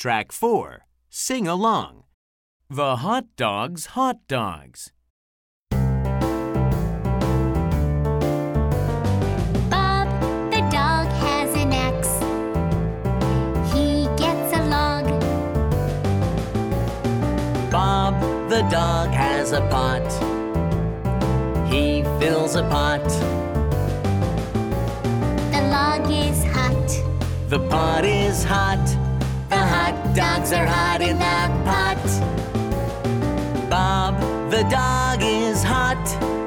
Track 4. Sing along. The hot dog's hot dogs. Bob the dog has an axe. He gets a log. Bob the dog has a pot. He fills a pot. The log is hot. The pot is hot. Dogs are hot in that pot. Bob the dog is hot.